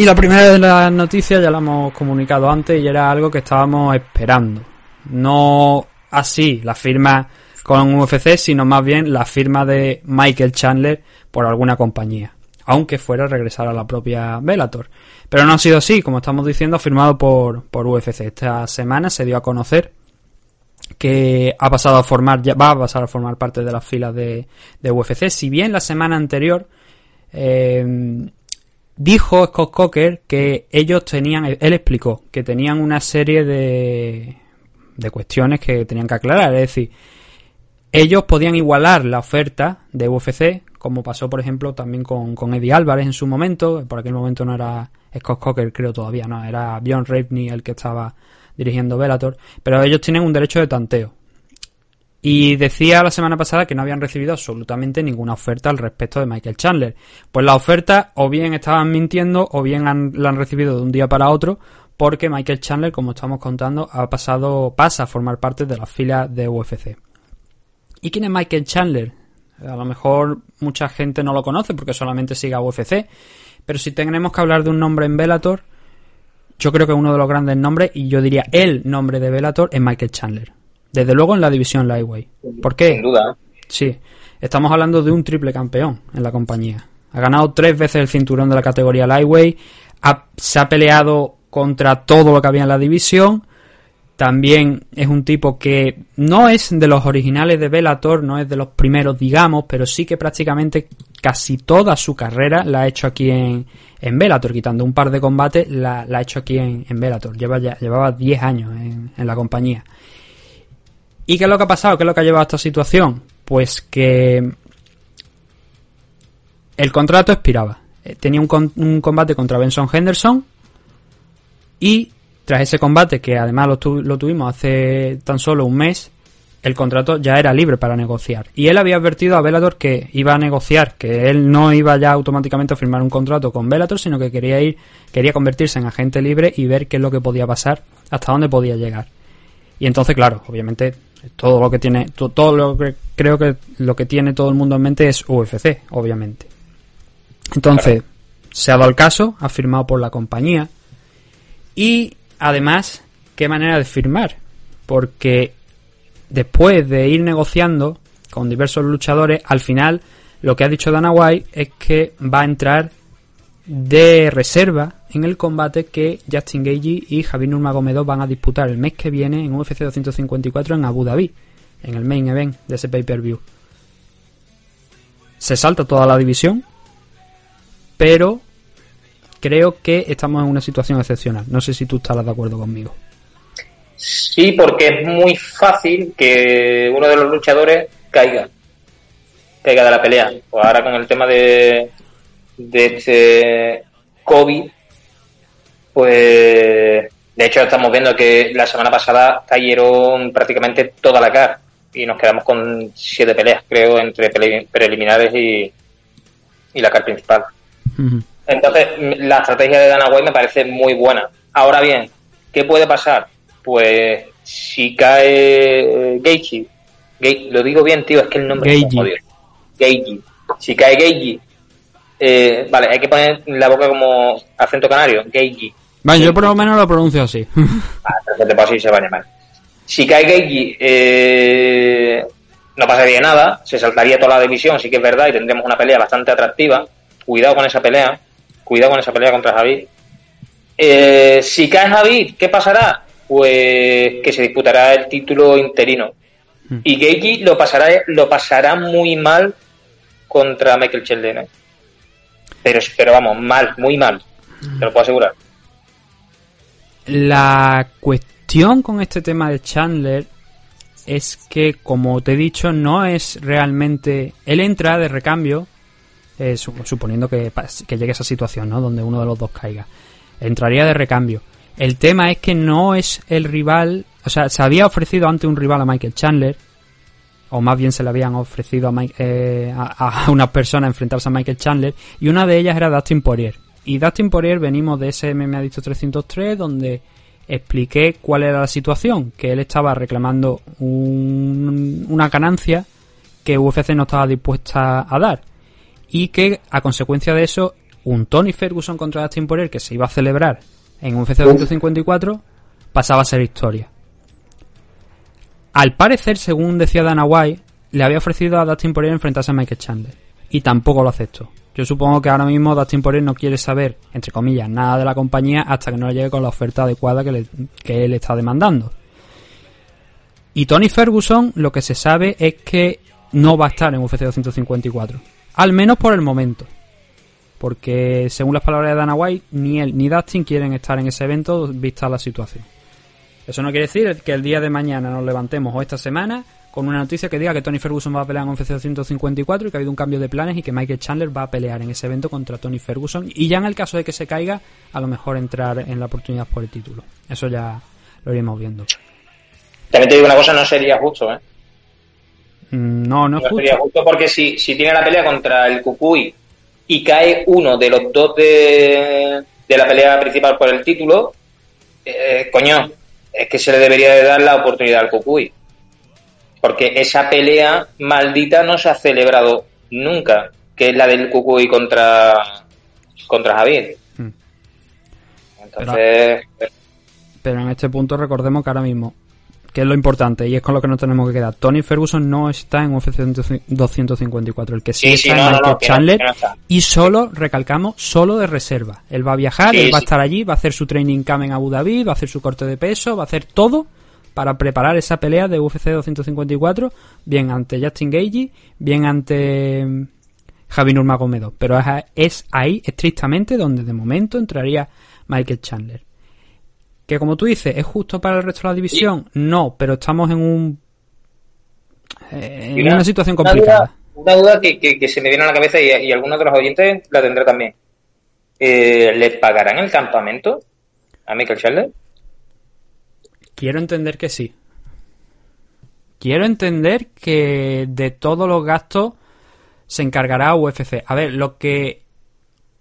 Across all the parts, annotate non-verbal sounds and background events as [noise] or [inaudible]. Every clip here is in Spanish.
Y la primera de las noticias ya la hemos comunicado antes y era algo que estábamos esperando. No así la firma con UFC, sino más bien la firma de Michael Chandler por alguna compañía. Aunque fuera a regresar a la propia Bellator. Pero no ha sido así, como estamos diciendo, firmado por, por UFC. Esta semana se dio a conocer que ha pasado a formar, ya va a pasar a formar parte de las filas de, de UFC. Si bien la semana anterior eh, dijo Scott Coker que ellos tenían, él explicó que tenían una serie de, de cuestiones que tenían que aclarar. Es decir, ellos podían igualar la oferta de UFC, como pasó, por ejemplo, también con, con Eddie Álvarez en su momento. Por aquel momento no era Scott Coker, creo todavía, no, era Bjorn Rapney el que estaba dirigiendo Bellator. Pero ellos tienen un derecho de tanteo. Y decía la semana pasada que no habían recibido absolutamente ninguna oferta al respecto de Michael Chandler. Pues la oferta o bien estaban mintiendo o bien la han recibido de un día para otro porque Michael Chandler, como estamos contando, ha pasado, pasa a formar parte de las filas de UFC. ¿Y quién es Michael Chandler? A lo mejor mucha gente no lo conoce porque solamente sigue a UFC, pero si tenemos que hablar de un nombre en Bellator, yo creo que uno de los grandes nombres, y yo diría el nombre de Bellator, es Michael Chandler. Desde luego en la división Lightweight. ¿Por qué? Sin duda. Sí. Estamos hablando de un triple campeón en la compañía. Ha ganado tres veces el cinturón de la categoría Lightweight. Ha, se ha peleado contra todo lo que había en la división. También es un tipo que no es de los originales de Bellator, no es de los primeros, digamos, pero sí que prácticamente casi toda su carrera la ha hecho aquí en, en Bellator, quitando un par de combates, la, la ha hecho aquí en, en Bellator. Lleva ya, llevaba 10 años en, en la compañía. ¿Y qué es lo que ha pasado? ¿Qué es lo que ha llevado a esta situación? Pues que el contrato expiraba. Eh, Tenía un, combate contra Benson Henderson y tras ese combate, que además lo, tu- lo tuvimos hace tan solo un mes, el contrato ya era libre para negociar. Y él había advertido a Bellator que iba a negociar, que él no iba ya automáticamente a firmar un contrato con Bellator, sino que quería ir, quería convertirse en agente libre y ver qué es lo que podía pasar, hasta dónde podía llegar. Y entonces, claro, obviamente, todo lo que tiene, to- todo lo que creo que lo que tiene todo el mundo en mente es UFC, obviamente. Entonces, se ha dado el caso, ha firmado por la compañía. Y además, qué manera de firmar. Porque después de ir negociando con diversos luchadores, al final lo que ha dicho Dana White es que va a entrar de reserva en el combate que Justin Gagey y Javier Nurmagomedov van a disputar el mes que viene en UFC 254 en Abu Dhabi, en el main event de ese pay-per-view. Se salta toda la división, pero creo que estamos en una situación excepcional. No sé si tú estarás de acuerdo conmigo. Sí, porque es muy fácil que uno de los luchadores caiga. Caiga de la pelea. Pues ahora con el tema de, de este COVID, pues de hecho estamos viendo que la semana pasada cayeron prácticamente toda la cara y nos quedamos con siete peleas, creo, entre preli- preliminares y, y la cara principal. Entonces, la estrategia de Dana White me parece muy buena. Ahora bien, ¿qué puede pasar? Pues si cae Gaethje, Gai- lo digo bien, tío, es que el nombre es. Si cae Gaethje, eh, vale, hay que poner la boca como acento canario, Gaethje. Bueno, yo por lo menos lo pronuncio así. [laughs] Ah, perfecto, pues así se va a llamar. Si cae Gaethje, eh, no pasaría nada, se saltaría toda la división, sí que es verdad, y tendremos una pelea bastante atractiva. Cuidado con esa pelea, cuidado con esa pelea contra Javid. Eh, si cae Javid, ¿qué pasará? Pues que se disputará el título interino. Y Gaethje lo pasará, lo pasará muy mal contra Michael Chandler, ¿eh? Pero, pero vamos, mal, muy mal. Te lo puedo asegurar. La cuestión con este tema de Chandler es que, como te he dicho, no es realmente. Él entra de recambio, eh, su- suponiendo que, que llegue esa situación, ¿no? Donde uno de los dos caiga. Entraría de recambio. El tema es que no es el rival, o sea, se había ofrecido ante un rival a Michael Chandler, o más bien se le habían ofrecido a, Mike- eh, a, a una persona enfrentarse a Michael Chandler, y una de ellas era Dustin Poirier. Y Dustin Poirier venimos de ese MMA Dicho 303, donde expliqué cuál era la situación, que él estaba reclamando un- una ganancia que UFC no estaba dispuesta a dar. Y que a consecuencia de eso, un Tony Ferguson contra Dustin Poirier que se iba a celebrar en UFC 254 pasaba a ser historia. Al parecer, según decía Dana White, le había ofrecido a Dustin Poirier enfrentarse a Michael Chandler. Y tampoco lo aceptó. Yo supongo que ahora mismo Dustin Poirier no quiere saber, entre comillas, nada de la compañía hasta que no le llegue con la oferta adecuada que, le- que él está demandando. Y Tony Ferguson, lo que se sabe es que no va a estar en UFC 254. Al menos por el momento. Porque, según las palabras de Dana White, ni él ni Dustin quieren estar en ese evento vista la situación. Eso no quiere decir que el día de mañana nos levantemos o esta semana con una noticia que diga que Tony Ferguson va a pelear en UFC 254 y que ha habido un cambio de planes y que Michael Chandler va a pelear en ese evento contra Tony Ferguson y ya en el caso de que se caiga, a lo mejor entrar en la oportunidad por el título. Eso ya lo iremos viendo. También te digo una cosa, no sería justo, ¿eh? Mm, No, no es No sería justo. justo porque si, si tiene la pelea contra el Cucuy y cae uno de los dos de, de la pelea principal por el título, eh, coño, es que se le debería de dar la oportunidad al Cucuy. Porque esa pelea maldita no se ha celebrado nunca, que es la del Cucuy contra, contra Javier. Mm. Entonces, Pero en este punto recordemos que ahora mismo, que es lo importante y es con lo que nos tenemos que quedar, Tony Ferguson no está en UFC 254, el que sí, Sí, está sí, es no, no, Michael no, que no, Chandler que y solo, recalcamos, solo de reserva. Él va a viajar, Sí, él va a estar allí, va a hacer su training camp en Abu Dhabi, va a hacer su corte de peso, va a hacer todo para preparar esa pelea de UFC 254, bien ante Justin Gagey, bien ante mm, Javi Nurmagomedov. Pero es ahí estrictamente donde de momento entraría Michael Chandler. Que como tú dices, ¿es justo para el resto de la división? No, pero estamos en un eh, en una situación Una complicada. duda, una duda que, que- que se me viene a la cabeza y, y algunos de los oyentes la tendré también. Eh, ¿Le pagarán el campamento a Michael Chandler? Quiero entender que sí. Quiero entender que de todos los gastos se encargará UFC. A ver, lo que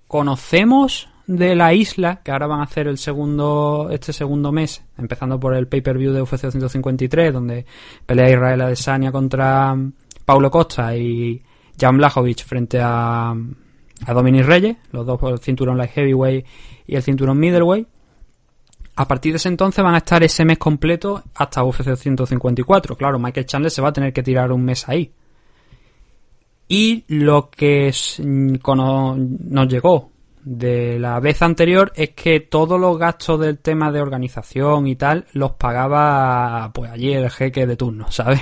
conocemos de la isla, que ahora van a hacer el segundo, este segundo mes, empezando por el pay-per-view de UFC 253, donde pelea Israel Adesanya contra mm, Paulo Costa y Jan Blachowicz frente a, a Dominic Reyes, los dos por el cinturón light heavyweight y el cinturón middleweight. A partir de ese entonces van a estar ese mes completo hasta UFC 154. Claro, Michael Chandler se va a tener que tirar un mes ahí. Y lo que mm, nos llegó de la vez anterior es que todos los gastos del tema de organización y tal los pagaba pues allí el jeque de turno, [laughs] ¿sabes?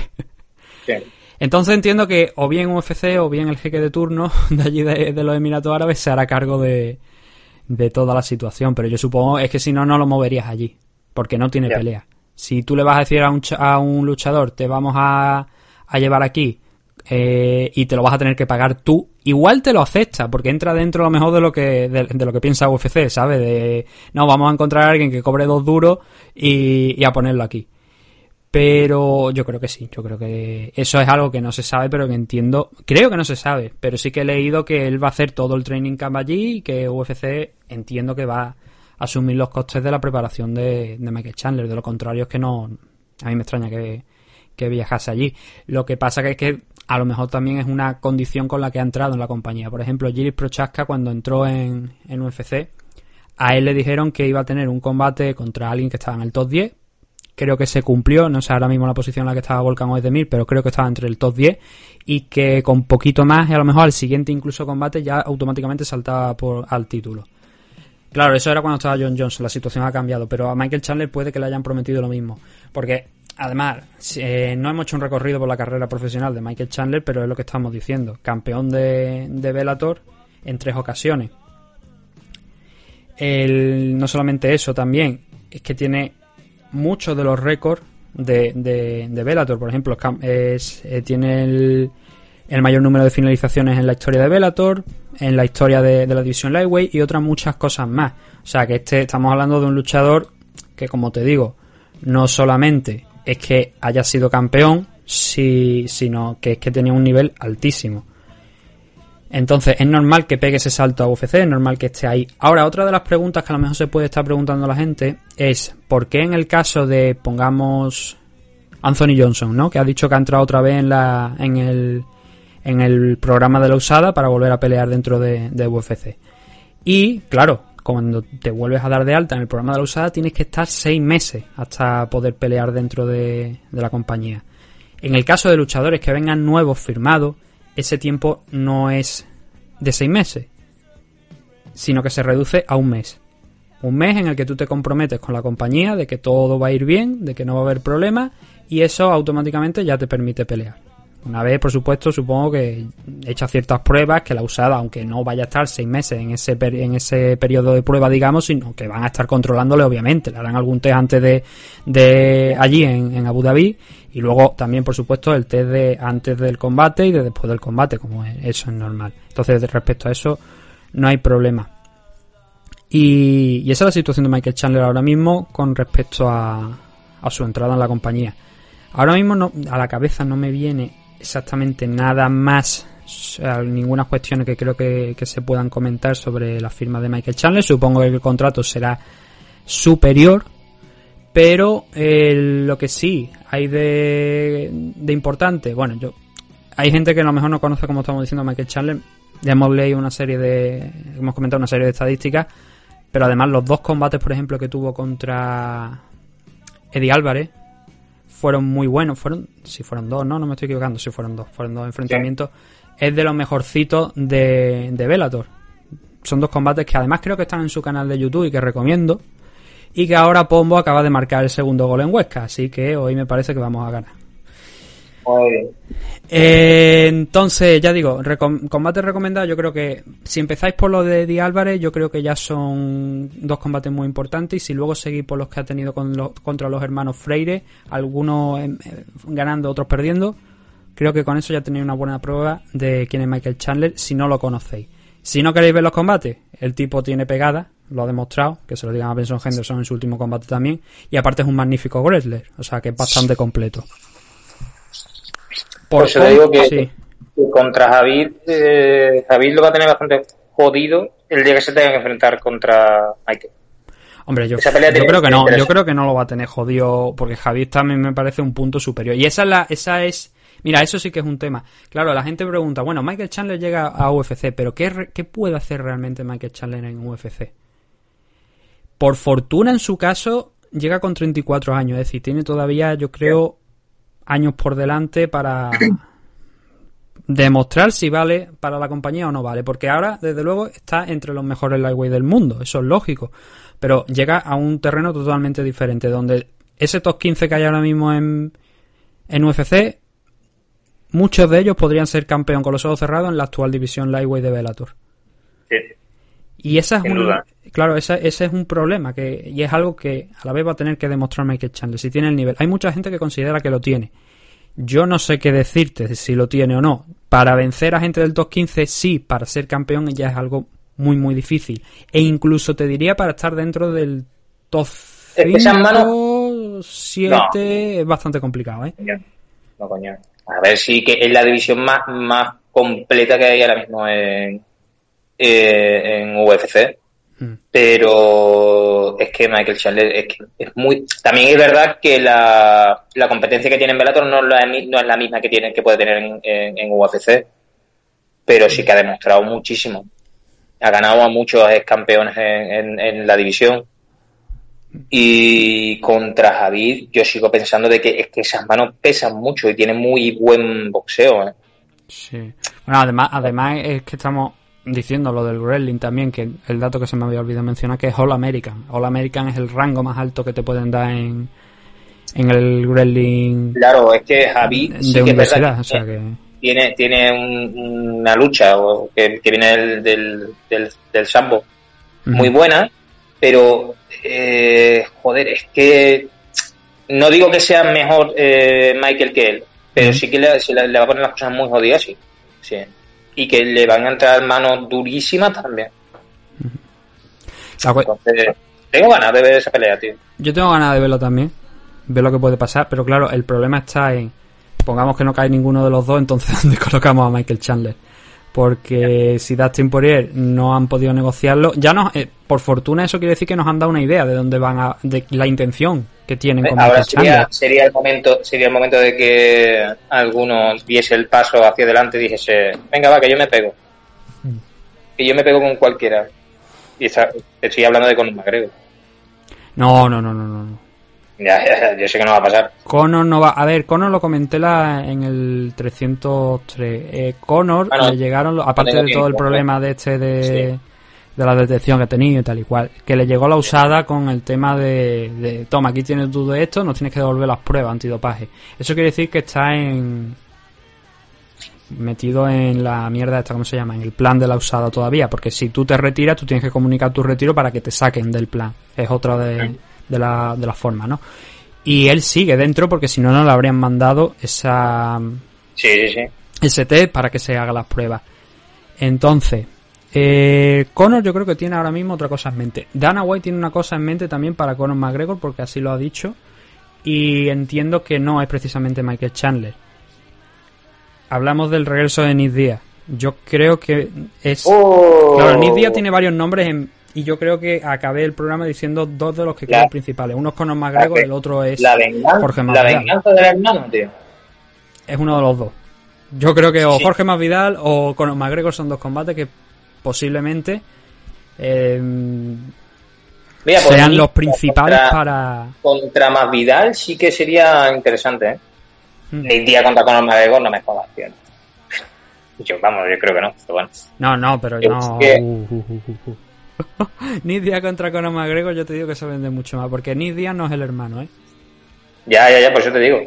Sí. Entonces entiendo que o bien UFC o bien el jeque de turno [laughs] de allí de, de los Emiratos Árabes se hará cargo de, de toda la situación. Pero yo supongo es que si no, no lo moverías allí. Porque no tiene pelea. Si tú le vas a decir a un, a un luchador, te vamos a, a llevar aquí eh, y te lo vas a tener que pagar tú, igual te lo acepta, porque entra dentro a lo mejor de lo que, de, lo que piensa UFC, ¿sabes? De, no, vamos a encontrar a alguien que cobre dos duros y, y a ponerlo aquí. Pero yo creo que sí, yo creo que eso es algo que no se sabe, pero que entiendo, creo que no se sabe, pero sí que he leído que él va a hacer todo el training camp allí y que UFC entiendo que va a asumir los costes de la preparación de, de Michael Chandler, de lo contrario es que no, a mí me extraña que, que viajase allí. Lo que pasa que es que a lo mejor también es una condición con la que ha entrado en la compañía. Por ejemplo, Gilles Prochaska cuando entró en, en UFC, a él le dijeron que iba a tener un combate contra alguien que estaba en el top 10, creo que se cumplió, no sé ahora mismo la posición en la que estaba Volkan Oezdemir, pero creo que estaba entre el top 10 y que con poquito más y a lo mejor al siguiente incluso combate ya automáticamente saltaba por, al título. Claro, eso era cuando estaba John Jones, la situación ha cambiado, pero a Michael Chandler puede que le hayan prometido lo mismo, porque además eh, no hemos hecho un recorrido por la carrera profesional de Michael Chandler, pero es lo que estamos diciendo, campeón de, de en tres ocasiones. El, no solamente eso, también es que tiene muchos de los récords de, de. Por ejemplo, es, eh, tiene el, el mayor número de finalizaciones en la historia de Bellator, en la historia de, de la división Lightweight y otras muchas cosas más. O sea que este estamos hablando de un luchador que como te digo, no solamente es que haya sido campeón, si, sino que es que tenía un nivel altísimo. Entonces, es normal que pegue ese salto a UFC, es normal que esté ahí. Ahora, otra de las preguntas que a lo mejor se puede estar preguntando la gente es, ¿por qué en el caso de, pongamos, Anthony Johnson, ¿no? Que ha dicho que ha entrado otra vez en, la, en, el, en el programa de la usada para volver a pelear dentro de, de UFC. Y, claro, cuando te vuelves a dar de alta en el programa de la usada, tienes que estar seis meses hasta poder pelear dentro de, la compañía. En el caso de luchadores que vengan nuevos firmados, ese tiempo no es de seis meses, sino que se reduce a un mes. Un mes en el que tú te comprometes con la compañía de que todo va a ir bien, de que no va a haber problemas, y eso automáticamente ya te permite pelear. Una vez, por supuesto, supongo que hecha ciertas pruebas, que la usada, aunque no vaya a estar seis meses en ese, en ese periodo de prueba, digamos, sino que van a estar controlándole, obviamente. Le harán algún test antes de, de allí en, en Abu Dhabi y luego también, por supuesto, el test de antes del combate y de después del combate, como eso es normal. Entonces, respecto a eso, no hay problema. Y, y esa es la situación de Michael Chandler ahora mismo con respecto a, a su entrada en la compañía. Ahora mismo no, a la cabeza no me viene exactamente nada más, ninguna cuestión que creo que, que, se puedan comentar sobre la firma de Michael Chandler. Supongo que el contrato será superior, pero eh, lo que sí hay de, de importante, bueno, yo hay gente que a lo mejor no conoce como estamos diciendo Michael Chandler. Ya hemos leído una serie de, hemos comentado una serie de estadísticas, pero además los dos combates, por ejemplo, que tuvo contra Eddie Álvarez, fueron muy buenos. Fueron, si fueron dos, no, no me estoy equivocando, si fueron dos, fueron dos enfrentamientos. Es de los mejorcitos de, de Bellator. Son dos combates que además creo que están en su canal de YouTube y que recomiendo. Y que ahora Pombo acaba de marcar el segundo gol en Huesca, así que hoy me parece que vamos a ganar. Eh, entonces, ya digo, recom combate recomendado. Yo creo que si empezáis por lo de Di Álvarez, yo creo que ya son dos combates muy importantes. Y si luego seguís por los que ha tenido contra los hermanos Freire, algunos ganando, otros perdiendo, creo que con eso ya tenéis una buena prueba de quién es Michael Chandler si no lo conocéis. Si no queréis ver los combates, el tipo tiene pegada, lo ha demostrado, que se lo digan a Benson Henderson en su último combate también. Y aparte es un magnífico wrestler, o sea que es bastante completo. Por, eso te digo que, sí. que contra Javid, eh, Javid lo va a tener bastante jodido el día que se tenga que enfrentar contra Michael. Hombre, yo, yo creo que no, yo creo que no lo va a tener jodido, porque Javid también me parece un punto superior. Y esa es la, esa es, mira, eso sí que es un tema. Claro, la gente pregunta, bueno, Michael Chandler llega a UFC, pero ¿qué, qué puede hacer realmente Michael Chandler en UFC? Por fortuna, en su caso, llega con 34 años, es decir, tiene todavía, yo creo, años por delante para demostrar si vale para la compañía o no vale. Porque ahora, desde luego, está entre los mejores lightweight del mundo. Eso es lógico. Pero llega a un terreno totalmente diferente, donde ese top 15 que hay ahora mismo en, en UFC, muchos de ellos podrían ser campeón con los ojos cerrados en la actual división lightweight de Bellator. Sí. Y esa es un, claro, ese, ese es un problema que, y es algo que a la vez va a tener que demostrar Michael Chandler si tiene el nivel. Hay mucha gente que considera que lo tiene. Yo no sé qué decirte si lo tiene o no. Para vencer a gente del top 15, sí, para ser campeón ya es algo muy, muy difícil. E incluso te diría para estar dentro del top 5, 7, no. es bastante complicado, ¿eh? No, coño. A ver si que es la división más, más completa que hay ahora mismo en, eh, en UFC. Mm. Pero es que Michael Chandler es, que es muy. También es verdad que la, la competencia que tiene en Bellator no, la, no es la misma que tiene que puede tener en, en, en, UFC. Pero sí que ha demostrado muchísimo. Ha ganado a muchos campeones en, en la división. Y contra Javid, yo sigo pensando de que es que esas manos pesan mucho y tiene muy buen boxeo. ¿eh? Sí. Bueno, además, además es que estamos diciendo lo del wrestling también, que el dato que se me había olvidado mencionar, que es All American. All American es el rango más alto que te pueden dar en, en el wrestling. Claro, es que Javi de sí universidad, que o sea que... tiene, tiene un, una lucha o que, que, viene del, del, del, del sambo uh -huh. muy buena, pero eh, joder, es que no digo que sea mejor eh, Michael que él, pero uh -huh. sí que le, le, le, va a poner las cosas muy jodidas, sí. sí y que le van a entrar manos durísimas también. Entonces, Tengo ganas de ver esa pelea, tío. Yo tengo ganas de verlo también. Ver lo que puede pasar. Pero claro, el problema está en. Pongamos que no cae ninguno de los dos, entonces [laughs] ¿dónde colocamos a Michael Chandler? Porque si Dustin Poirier no han podido negociarlo, ya no, eh, por fortuna eso quiere decir que nos han dado una idea de dónde van a, de la intención que tienen con Ahora sería, sería el momento, sería el momento de que alguno diese el paso hacia adelante y dijese, venga va, que yo me pego. Que yo me pego con cualquiera. Y esa- estoy hablando de Conor McGregor. No, no, no, no, no. no. Ya, ya, ya, yo sé que no va a pasar. Conor no va. A ver, Conor lo comenté la, en el 303. Eh, Conor Ah, no. le llegaron, aparte de todo el problema de este de, Sí. De la detección que ha tenido y tal y cual, que le llegó la usada con el tema de, de toma, aquí tienes tú de esto, no tienes que devolver las pruebas antidopaje. Eso quiere decir que está en. metido en la mierda esta, ¿cómo se llama? En el plan de la usada todavía, porque si tú te retiras, tú tienes que comunicar tu retiro para que te saquen del plan. Es otra de, de, la, de las formas, ¿no? Y él sigue dentro porque si no, no le habrían mandado esa, Sí, sí, sí. ese test para que se haga las pruebas. Entonces, eh, Conor yo creo que tiene ahora mismo otra cosa en mente. Dana White tiene una cosa en mente también para Conor McGregor porque así lo ha dicho. Y entiendo que no es precisamente Michael Chandler. Hablamos del regreso de Nick Diaz. Yo creo que es... Oh. Claro, Nick Diaz tiene varios nombres en- y yo creo que acabé el programa diciendo dos de los que La- creo principales. Uno es Conor McGregor, la- el otro es La venganza, Jorge la Masvidal. venganza del hermano, tío. Es uno de los dos. Yo creo que o Sí. Jorge Masvidal o Conor McGregor son dos combates que posiblemente eh, Mira, pues, sean los principales contra, para... Contra Masvidal sí que sería interesante, ¿eh? Mm. Nick Díaz contra Conor McGregor no me jodas, tío. Yo, vamos, yo creo que no, pero bueno. No, no, pero no... que- [laughs] Uh, uh, uh, uh, uh. Diaz contra Conor McGregor yo te digo que se vende mucho más, porque Nick Diaz no es el hermano, ¿eh? Ya, ya, ya, por eso te digo.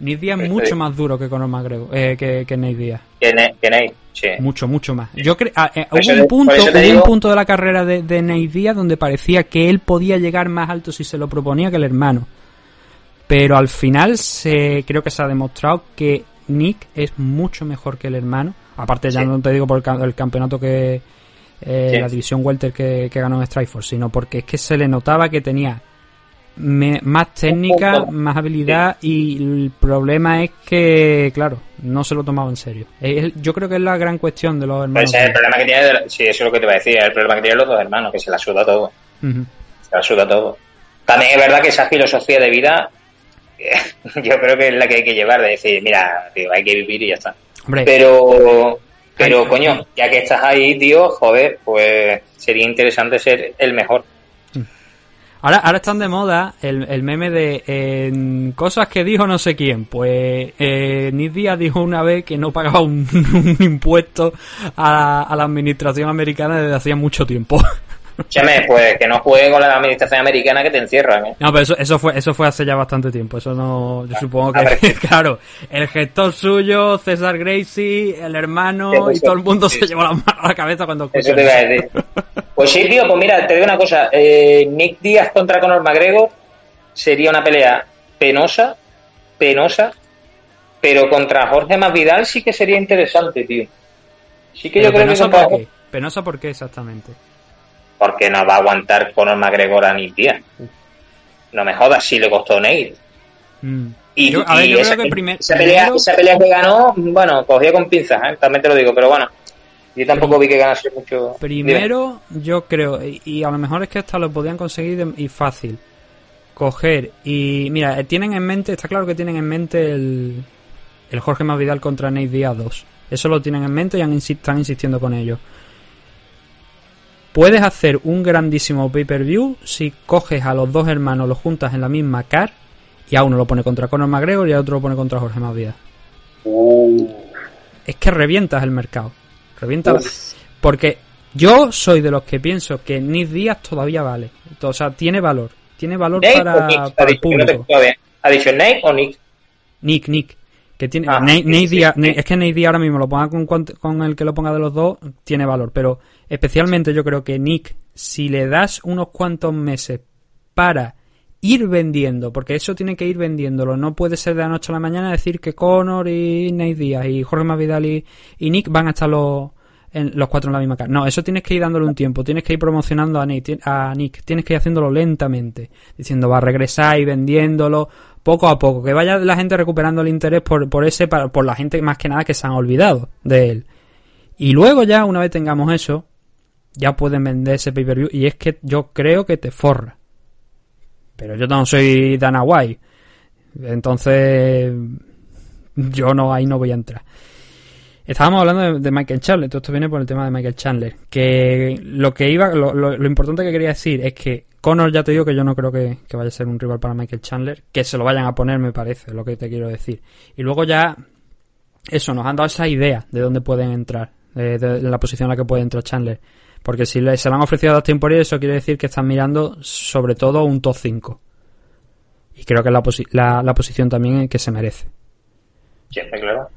Nick Diaz es mucho más duro que Conor McGregor, eh, que, que Nate Diaz. Que, Ne- que Nate, sí. Mucho, mucho más. Yo creo, ah, eh, hubo un punto, hubo un punto de la carrera de, de Nate Diaz donde parecía que él podía llegar más alto si se lo proponía que el hermano. Pero al final se, creo que se ha demostrado que Nick es mucho mejor que el hermano. Aparte ya Sí. no te digo por el, cam- el campeonato que eh, Sí. la división welter que, que ganó en Strikeforce, sino porque es que se le notaba que tenía me- más técnica, más habilidad y el problema es que, claro, no se lo tomaba en serio. Es- yo creo que es la gran cuestión de los Pero hermanos. ese es el problema que tiene, de sí, eso es lo que te iba a decir, el problema que tienen los dos hermanos, que se la suda todo. Ujú. Se la suda todo. También es verdad que esa filosofía de vida, [laughs] yo creo que es la que hay que llevar, de decir, mira, tío, hay que vivir y ya está. Hombre, Pero, pero coño, ya que estás ahí, tío, joder, pues sería interesante ser el mejor. Ahora, ahora están de moda el, el meme de eh, cosas que dijo no sé quién. Pues eh, Nick Díaz dijo una vez que no pagaba un, [laughs] un impuesto a, a la administración americana desde hacía mucho tiempo. Cheme, pues que no juegue con la administración americana que te encierran, ¿eh? No, pero eso, eso fue eso fue hace ya bastante tiempo. Eso no, yo supongo a ver, que, [laughs] claro, el gestor suyo, César Gracie, el hermano y todo el mundo se llevó la mano a la cabeza cuando Eso escuchó te iba a eso. decir. [laughs] Pues sí, tío, pues mira, te digo una cosa. eh, Nick Díaz contra Conor McGregor sería una pelea penosa, penosa, pero contra Jorge Masvidal sí que sería interesante, tío. Sí que Pero yo creo que contra... Penosa por qué exactamente. Porque no va a aguantar Conor McGregor a Nick Díaz. No me jodas, si le costó Nate. Mm. Y, Yo- a ver, y yo esa, creo que primer- esa pelea, primero- esa pelea que ganó, bueno, cogía con pinzas, ¿eh? también te lo digo, pero bueno. Yo tampoco vi que ganase mucho. Primero, yo creo, y, y a lo mejor es que hasta lo podían conseguir de- y fácil. Coger y. Mira, eh, tienen en mente, está claro que tienen en mente el, el Jorge Masvidal contra Nate Diaz 2. Eso lo tienen en mente y han están insistiendo con ello. Puedes hacer un grandísimo pay-per-view si coges a los dos hermanos, los juntas en la misma car y a uno lo pone contra Conor McGregor y a otro lo pone contra Jorge Masvidal. Uh, Es que revientas el mercado. Revientas. Porque yo soy de los que pienso que Nick Díaz todavía vale. O sea, tiene valor. Tiene valor ¿Nate para, Nick? Para el público. escucho bien. ¿Ha dicho Nate o Nick? Nick, Nick. Que tiene, Ah, Nate- Nate sí, sí. Nate- es que Nate Diaz ahora mismo lo ponga con, con el que lo ponga de los dos, tiene valor. Pero especialmente yo creo que Nick, si le das unos cuantos meses para ir vendiendo, porque eso tiene que ir vendiéndolo, no puede ser de la noche a la mañana decir que Conor y Nate Diaz y Jorge Masvidal y, y Nick van a estar los en, los cuatro en la misma cara. No, eso tienes que ir dándole un tiempo, tienes que ir promocionando a Nick, a Nick, tienes que ir haciéndolo lentamente, diciendo va a regresar y vendiéndolo poco a poco, que vaya la gente recuperando el interés por, por ese, por la gente más que nada que se han olvidado de él. Y luego ya, una vez tengamos eso, ya pueden vender ese pay-per-view y es que yo creo que te forra. Pero yo no soy Dana White. Entonces, yo no, ahí no voy a entrar. Estábamos hablando de, Michael Chandler, todo esto viene por el tema de Michael Chandler. Que lo que iba, lo, importante que quería decir es que Conor, ya te digo que yo no creo que, vaya a ser un rival para Michael Chandler, que se lo vayan a poner, me parece, lo que te quiero decir. Y luego ya, eso, nos han dado esa idea de dónde pueden entrar, de, la posición en la que puede entrar Chandler. Porque si se le han ofrecido a Dustin Poirier, eso quiere decir que están mirando sobre todo un top 5. Y creo que es la, la, posición también que se merece. Siempre, claro.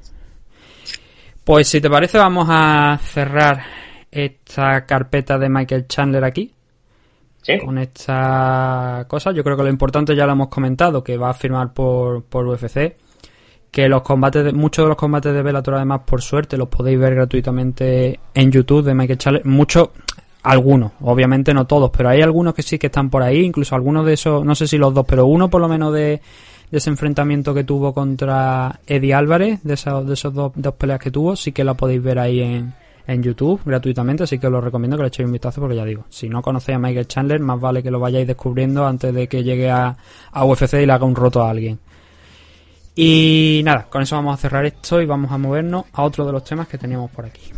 Pues si te parece, vamos a cerrar esta carpeta de Michael Chandler aquí. Con esta cosa. Yo creo que lo importante ya lo hemos comentado, que va a firmar por, por UFC. Que los combates, de, muchos de los combates de Bellator, además, por suerte, los podéis ver gratuitamente en YouTube de Michael Chandler. Muchos, algunos, obviamente no todos, pero hay algunos que sí que están por ahí, incluso algunos de esos, no sé si los dos, pero uno por lo menos de, ese enfrentamiento que tuvo contra Eddie Álvarez, de esos, de esos dos, peleas que tuvo, sí que la podéis ver ahí en, en YouTube gratuitamente, así que os lo recomiendo que le echéis un vistazo porque ya digo, si no conocéis a Michael Chandler, más vale que lo vayáis descubriendo antes de que llegue a, a UFC y le haga un roto a alguien. Y nada, con eso vamos a cerrar esto y vamos a movernos a otro de los temas que teníamos por aquí.